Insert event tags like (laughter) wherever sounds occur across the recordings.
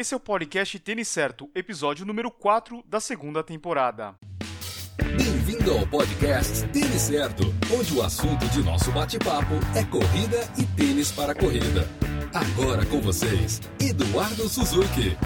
Esse é o podcast Tênis Certo, episódio número 4 da segunda temporada. Bem-vindo ao podcast Tênis Certo, onde o assunto de nosso bate-papo é corrida e tênis para corrida. Agora com vocês, Eduardo Suzuki.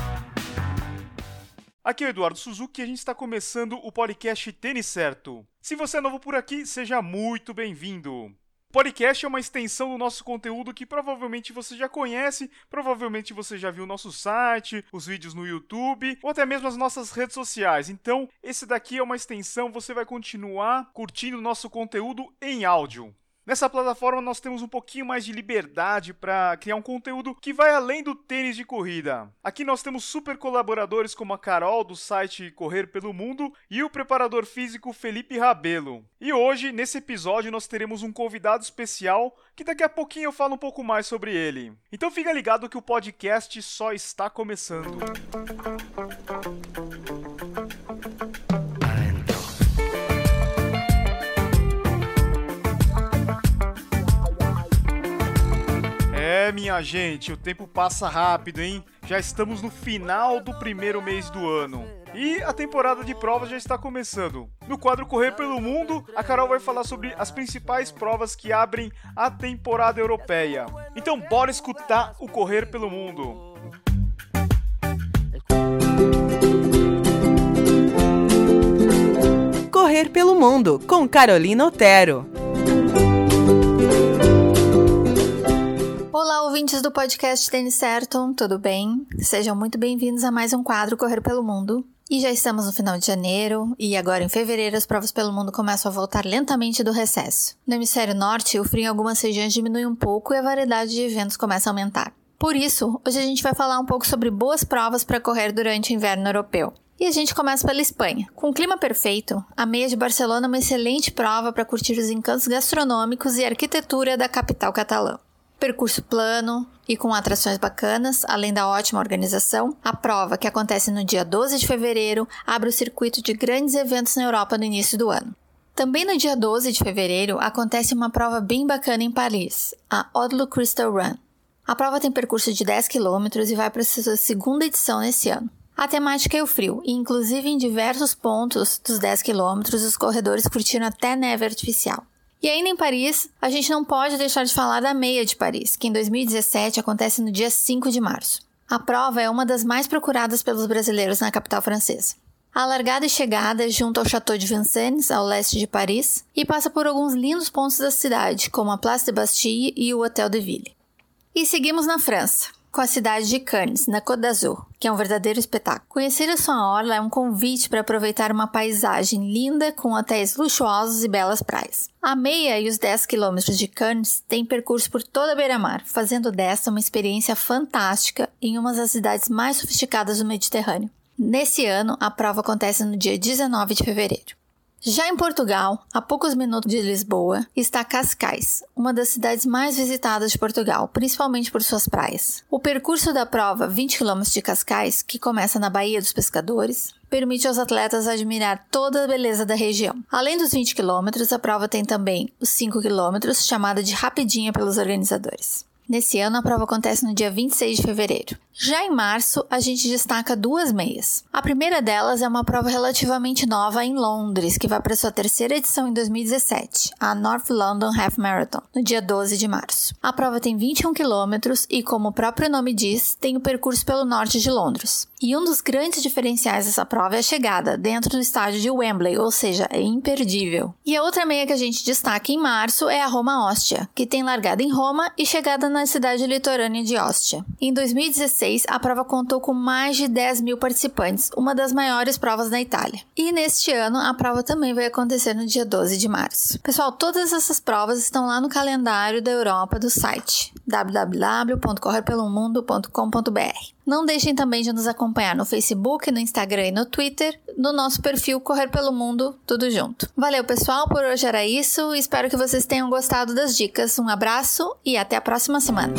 Aqui é o Eduardo Suzuki e a gente está começando o podcast Tênis Certo. Se você é novo por aqui, seja muito bem-vindo podcast é uma extensão do nosso conteúdo que provavelmente você já conhece, provavelmente você já viu o nosso site, os vídeos no YouTube ou até mesmo as nossas redes sociais. Então, esse daqui é uma extensão, você vai continuar curtindo o nosso conteúdo em áudio. Nessa plataforma nós temos um pouquinho mais de liberdade para criar um conteúdo que vai além do tênis de corrida. Aqui nós temos super colaboradores como a Carol do site Correr pelo Mundo e o preparador físico Felipe Rabelo. E hoje, nesse episódio, nós teremos um convidado especial que daqui a pouquinho eu falo um pouco mais sobre ele. Então fica ligado que o podcast só está começando. É, minha gente, o tempo passa rápido, hein? Já estamos no final do primeiro mês do ano. E a temporada de provas já está começando. No quadro Correr pelo Mundo, a Carol vai falar sobre as principais provas que abrem a temporada europeia. Então, bora escutar o Correr pelo Mundo. Correr pelo Mundo, com Carolina Otero. Olá, ouvintes do podcast Tênis Certo, tudo bem? Sejam muito bem-vindos a mais um quadro Correr pelo Mundo. E já estamos no final de janeiro, e agora em fevereiro as provas pelo mundo começam a voltar lentamente do recesso. No hemisfério norte, o frio em algumas regiões diminui um pouco e a variedade de eventos começa a aumentar. Por isso, hoje a gente vai falar um pouco sobre boas provas para correr durante o inverno europeu. E a gente começa pela Espanha. Com o clima perfeito, a meia de Barcelona é uma excelente prova para curtir os encantos gastronômicos e arquitetura da capital catalã percurso plano e com atrações bacanas, além da ótima organização, a prova, que acontece no dia 12 de fevereiro, abre o circuito de grandes eventos na Europa no início do ano. Também no dia 12 de fevereiro acontece uma prova bem bacana em Paris, a Odlo Crystal Run. A prova tem percurso de 10 km e vai para sua segunda edição nesse ano. A temática é o frio, e inclusive em diversos pontos dos 10 km os corredores curtiram até neve artificial. E ainda em Paris, a gente não pode deixar de falar da Meia de Paris, que em 2017 acontece no dia 5 de março. A prova é uma das mais procuradas pelos brasileiros na capital francesa. A largada e chegada é junto ao Château de Vincennes, ao leste de Paris, e passa por alguns lindos pontos da cidade, como a Place de Bastille e o Hotel de Ville. E seguimos na França com a cidade de Cannes, na Côte d'Azur, que é um verdadeiro espetáculo. Conhecer a sua orla é um convite para aproveitar uma paisagem linda com hotéis luxuosos e belas praias. A meia e os 10 quilômetros de Cannes têm percurso por toda a beira-mar, fazendo desta uma experiência fantástica em uma das cidades mais sofisticadas do Mediterrâneo. Nesse ano, a prova acontece no dia 19 de fevereiro. Já em Portugal, a poucos minutos de Lisboa, está Cascais, uma das cidades mais visitadas de Portugal, principalmente por suas praias. O percurso da prova 20 km de Cascais, que começa na Baía dos Pescadores, permite aos atletas admirar toda a beleza da região. Além dos 20 km, a prova tem também os 5 km, chamada de rapidinha pelos organizadores. Nesse ano, a prova acontece no dia 26 de fevereiro. Já em março, a gente destaca duas meias. A primeira delas é uma prova relativamente nova em Londres, que vai para sua terceira edição em 2017, a North London Half Marathon, no dia 12 de março. A prova tem 21 quilômetros e, como o próprio nome diz, tem o percurso pelo norte de Londres. E um dos grandes diferenciais dessa prova é a chegada dentro do estádio de Wembley, ou seja, é imperdível. E a outra meia que a gente destaca em março é a Roma-Ostia, que tem largada em Roma e chegada na cidade litorânea de Ostia. Em 2016, 2016, a prova contou com mais de 10 mil participantes, uma das maiores provas da Itália. E neste ano, a prova também vai acontecer no dia 12 de março. Pessoal, todas essas provas estão lá no calendário da Europa do site www.correpelomundo.com.br. Não deixem também de nos acompanhar no Facebook, no Instagram e no Twitter, no nosso perfil Correr pelo Mundo, tudo junto. Valeu, pessoal, por hoje era isso. Espero que vocês tenham gostado das dicas. Um abraço e até a próxima semana.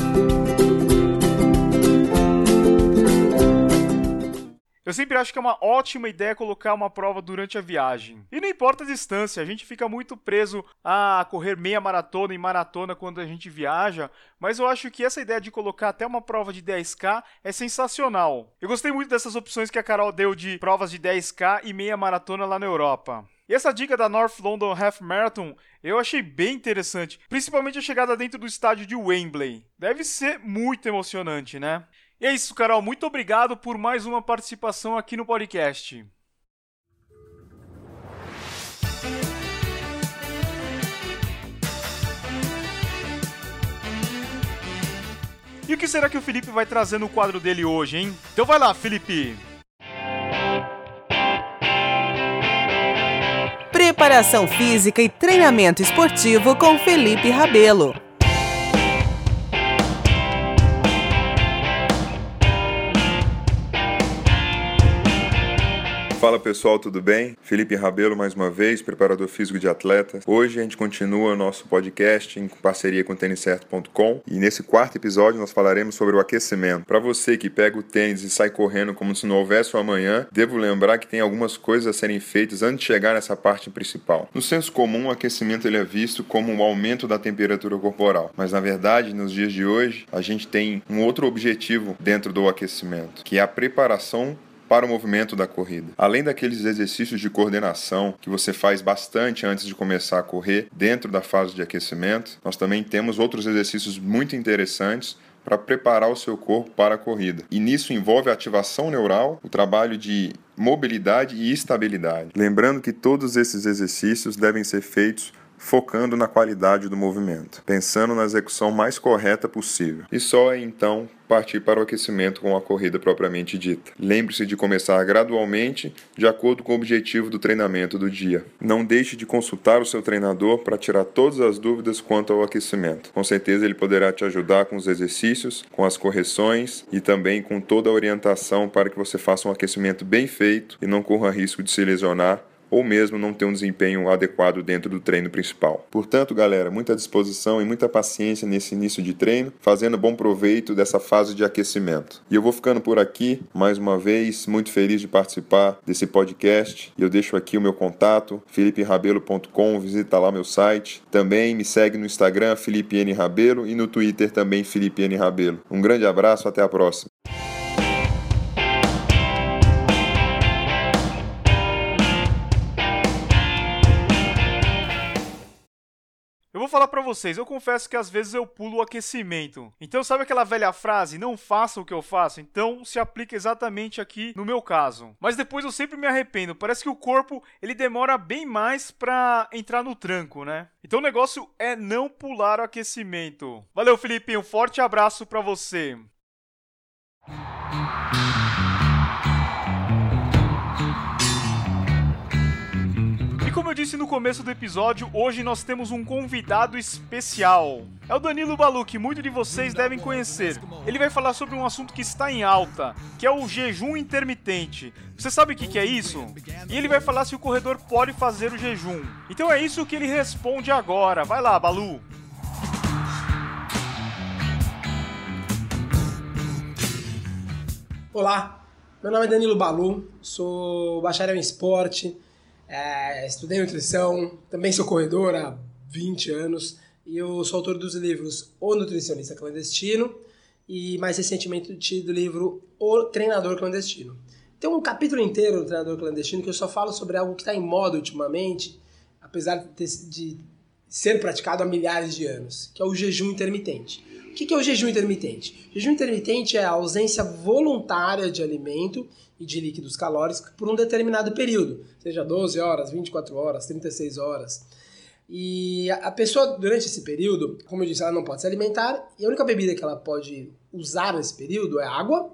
Eu sempre acho que é uma ótima ideia colocar uma prova durante a viagem. E não importa a distância, a gente fica muito preso a correr meia maratona e maratona quando a gente viaja, mas eu acho que essa ideia de colocar até uma prova de 10K é sensacional. Eu gostei muito dessas opções que a Carol deu de provas de 10K e meia maratona lá na Europa. E essa dica da North London Half Marathon eu achei bem interessante, principalmente a chegada dentro do estádio de Wembley. Deve ser muito emocionante, né? E é isso, Carol. Muito obrigado por mais uma participação aqui no podcast. E o que será que o Felipe vai trazer no quadro dele hoje, hein? Então vai lá, Felipe! Preparação física e treinamento esportivo com Felipe Rabelo. Fala pessoal, tudo bem? Felipe Rabelo mais uma vez, preparador físico de atletas. Hoje a gente continua o nosso podcast em parceria com têniscerto.com e nesse quarto episódio nós falaremos sobre o aquecimento. Para você que pega o tênis e sai correndo como se não houvesse o amanhã, devo lembrar que tem algumas coisas a serem feitas antes de chegar nessa parte principal. No senso comum, o aquecimento ele é visto como um aumento da temperatura corporal, mas na verdade, nos dias de hoje, a gente tem um outro objetivo dentro do aquecimento, que é a preparação para o movimento da corrida. Além daqueles exercícios de coordenação que você faz bastante antes de começar a correr, dentro da fase de aquecimento, nós também temos outros exercícios muito interessantes para preparar o seu corpo para a corrida. E nisso envolve a ativação neural, o trabalho de mobilidade e estabilidade. Lembrando que todos esses exercícios devem ser feitos focando na qualidade do movimento, pensando na execução mais correta possível. E só é então partir para o aquecimento com a corrida propriamente dita. Lembre-se de começar gradualmente, de acordo com o objetivo do treinamento do dia. Não deixe de consultar o seu treinador para tirar todas as dúvidas quanto ao aquecimento. Com certeza ele poderá te ajudar com os exercícios, com as correções e também com toda a orientação para que você faça um aquecimento bem feito e não corra risco de se lesionar ou mesmo não ter um desempenho adequado dentro do treino principal. Portanto, galera, muita disposição e muita paciência nesse início de treino, fazendo bom proveito dessa fase de aquecimento. E eu vou ficando por aqui, mais uma vez, muito feliz de participar desse podcast. Eu deixo aqui o meu contato, feliperabelo.com, visita lá meu site. Também me segue no Instagram, Felipe N. Rabelo, e no Twitter também, Felipe N. Rabelo. Um grande abraço, até a próxima. Falar para vocês, eu confesso que às vezes eu pulo o aquecimento. Então, sabe aquela velha frase, não faça o que eu faço? Então, se aplica exatamente aqui no meu caso. Mas depois eu sempre me arrependo. Parece que o corpo, ele demora bem mais para entrar no tranco, né? Então o negócio é não pular o aquecimento. Valeu, Felipe, um forte abraço para você. Disse no começo do episódio, hoje nós temos um convidado especial. É o Danilo Balu, que muitos de vocês devem conhecer. Ele vai falar sobre um assunto que está em alta, que é o jejum intermitente. Você sabe o que é isso? E ele vai falar se o corredor pode fazer o jejum. Então é isso que ele responde agora. Vai lá, Balu. Olá, meu nome é Danilo Balu, sou bacharel em esporte, é, estudei nutrição, também sou corredor há 20 anos e eu sou autor dos livros O Nutricionista Clandestino e mais recentemente do livro O Treinador Clandestino. Tem um capítulo inteiro do Treinador Clandestino que eu só falo sobre algo que está em moda ultimamente, apesar de, ter, de ser praticado há milhares de anos, que é o jejum intermitente. O que é o jejum intermitente? O jejum intermitente é a ausência voluntária de alimento e de líquidos calóricos por um determinado período, seja 12 horas, 24 horas, 36 horas. E a pessoa, durante esse período, como eu disse, ela não pode se alimentar e a única bebida que ela pode usar nesse período é água,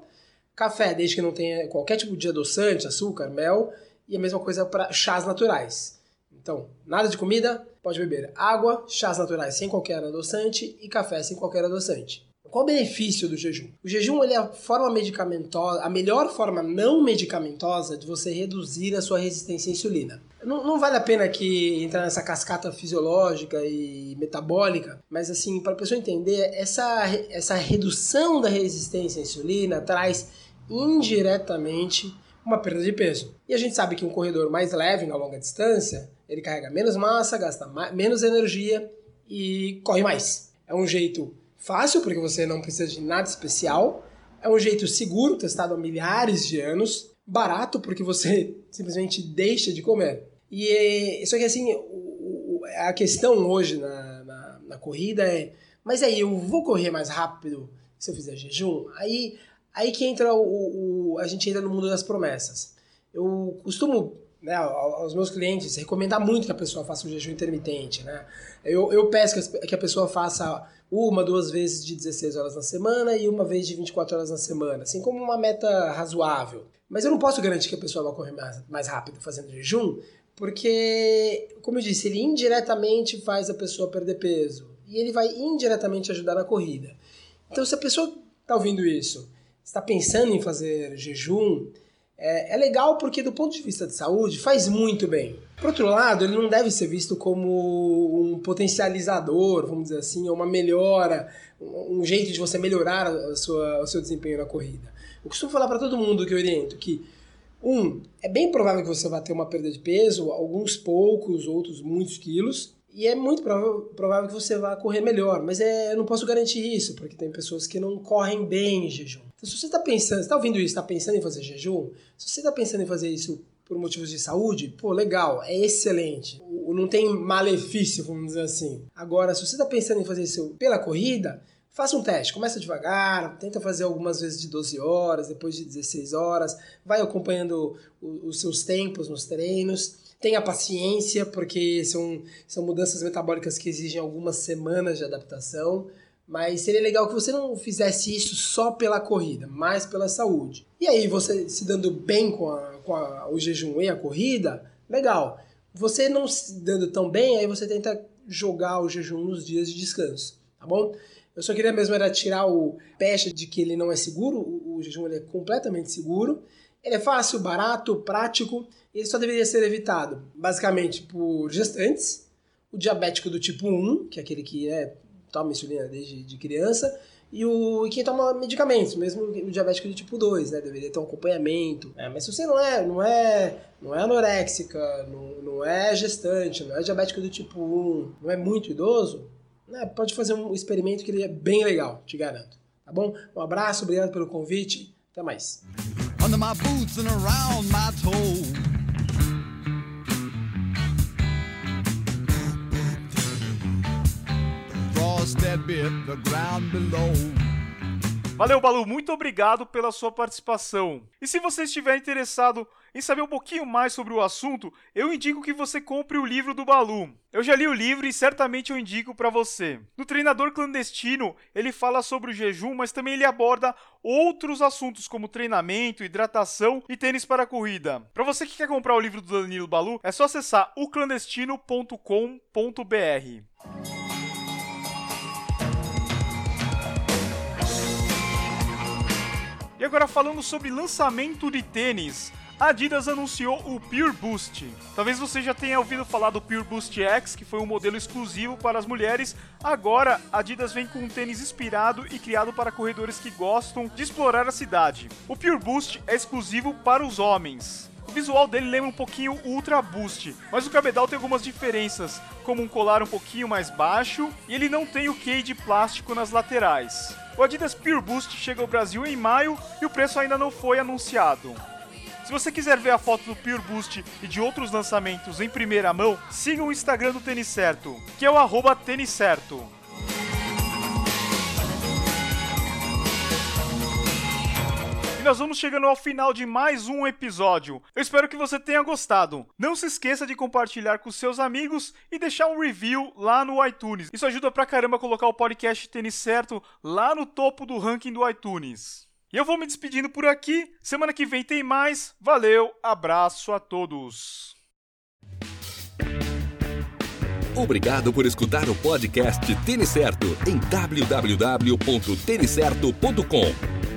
café, desde que não tenha qualquer tipo de adoçante, açúcar, mel, e a mesma coisa para chás naturais. Então, nada de comida, pode beber água, chás naturais sem qualquer adoçante e café sem qualquer adoçante. Qual o benefício do jejum? O jejum é a forma medicamentosa, a melhor forma não medicamentosa de você reduzir a sua resistência à insulina. Não, não vale a pena aqui entrar nessa cascata fisiológica e metabólica, mas assim, para a pessoa entender, essa, essa redução da resistência à insulina traz indiretamente uma perda de peso. E a gente sabe que um corredor mais leve na longa distância, ele carrega menos massa, gasta mais, menos energia e corre mais. É um jeito fácil, porque você não precisa de nada especial. É um jeito seguro, testado há milhares de anos. Barato, porque você (laughs) simplesmente deixa de comer. E só que assim, a questão hoje na, na, na corrida é: mas aí eu vou correr mais rápido se eu fizer jejum? Aí Aí que entra o, o, a gente entra no mundo das promessas. Eu costumo, né, aos meus clientes, recomendar muito que a pessoa faça um jejum intermitente, né? Eu, eu peço que a pessoa faça uma, duas vezes de 16 horas na semana e uma vez de 24 horas na semana, assim como uma meta razoável. Mas eu não posso garantir que a pessoa vai correr mais, mais rápido fazendo jejum, porque, como eu disse, ele indiretamente faz a pessoa perder peso e ele vai indiretamente ajudar na corrida. Então, se a pessoa está ouvindo isso está pensando em fazer jejum, é, é, legal porque do ponto de vista de saúde faz muito bem. Por outro lado, ele não deve ser visto como um potencializador, vamos dizer assim, ou uma melhora, um jeito de você melhorar a sua, o seu desempenho na corrida. Eu costumo falar para todo mundo que eu oriento que um, é bem provável que você vá ter uma perda de peso, alguns poucos, outros muitos quilos, e é muito provável, que você vá correr melhor, mas é, eu não posso garantir isso, porque tem pessoas que não correm bem em jejum. Então, se você está pensando, está ouvindo isso, está pensando em fazer jejum, se você está pensando em fazer isso por motivos de saúde, pô, legal, é excelente. Não tem malefício, vamos dizer assim. Agora, se você está pensando em fazer isso pela corrida, faça um teste. Começa devagar, tenta fazer algumas vezes de 12 horas, depois de 16 horas, vai acompanhando os seus tempos nos treinos Tenha paciência, porque são, são mudanças metabólicas que exigem algumas semanas de adaptação. Mas seria legal que você não fizesse isso só pela corrida, mas pela saúde. E aí, você se dando bem com, a, com a, o jejum e a corrida, legal. Você não se dando tão bem, aí você tenta jogar o jejum nos dias de descanso, tá bom? Eu só queria mesmo era tirar o pecha de que ele não é seguro, o, o jejum ele é completamente seguro. Ele é fácil, barato, prático ele só deveria ser evitado basicamente por gestantes, o diabético do tipo 1, que é aquele que é, toma insulina desde de criança, e, o, e quem toma medicamentos, mesmo o diabético do tipo 2, né? Deveria ter um acompanhamento. É, mas se você não é, não é, não é anoréxica, não, não é gestante, não é diabético do tipo 1, não é muito idoso, né? pode fazer um experimento que ele é bem legal, te garanto. Tá bom? Um abraço, obrigado pelo convite, até mais. Under my boots and around my toes. Valeu, Balu, muito obrigado pela sua participação. E se você estiver interessado em saber um pouquinho mais sobre o assunto, eu indico que você compre o livro do Balu. Eu já li o livro e certamente eu indico para você. No Treinador Clandestino, ele fala sobre o jejum, mas também ele aborda outros assuntos como treinamento, hidratação e tênis para corrida. Para você que quer comprar o livro do Danilo Balu, é só acessar oclandestino.com.br. E agora falando sobre lançamento de tênis. A Adidas anunciou o Pure Boost. Talvez você já tenha ouvido falar do Pure Boost X, que foi um modelo exclusivo para as mulheres. Agora, a Adidas vem com um tênis inspirado e criado para corredores que gostam de explorar a cidade. O Pure Boost é exclusivo para os homens. O visual dele lembra um pouquinho o Ultra Boost, mas o cabedal tem algumas diferenças, como um colar um pouquinho mais baixo e ele não tem o key de plástico nas laterais. O Adidas Pure Boost chega ao Brasil em maio e o preço ainda não foi anunciado. Se você quiser ver a foto do Pure Boost e de outros lançamentos em primeira mão, siga o Instagram do Tênis Certo, que é o arroba Tênis Certo. E nós vamos chegando ao final de mais um episódio. Eu espero que você tenha gostado. Não se esqueça de compartilhar com seus amigos e deixar um review lá no iTunes. Isso ajuda pra caramba a colocar o podcast Tênis Certo lá no topo do ranking do iTunes. E eu vou me despedindo por aqui. Semana que vem tem mais. Valeu, abraço a todos. Obrigado por escutar o podcast Tênis Certo em www.tenicerto.com.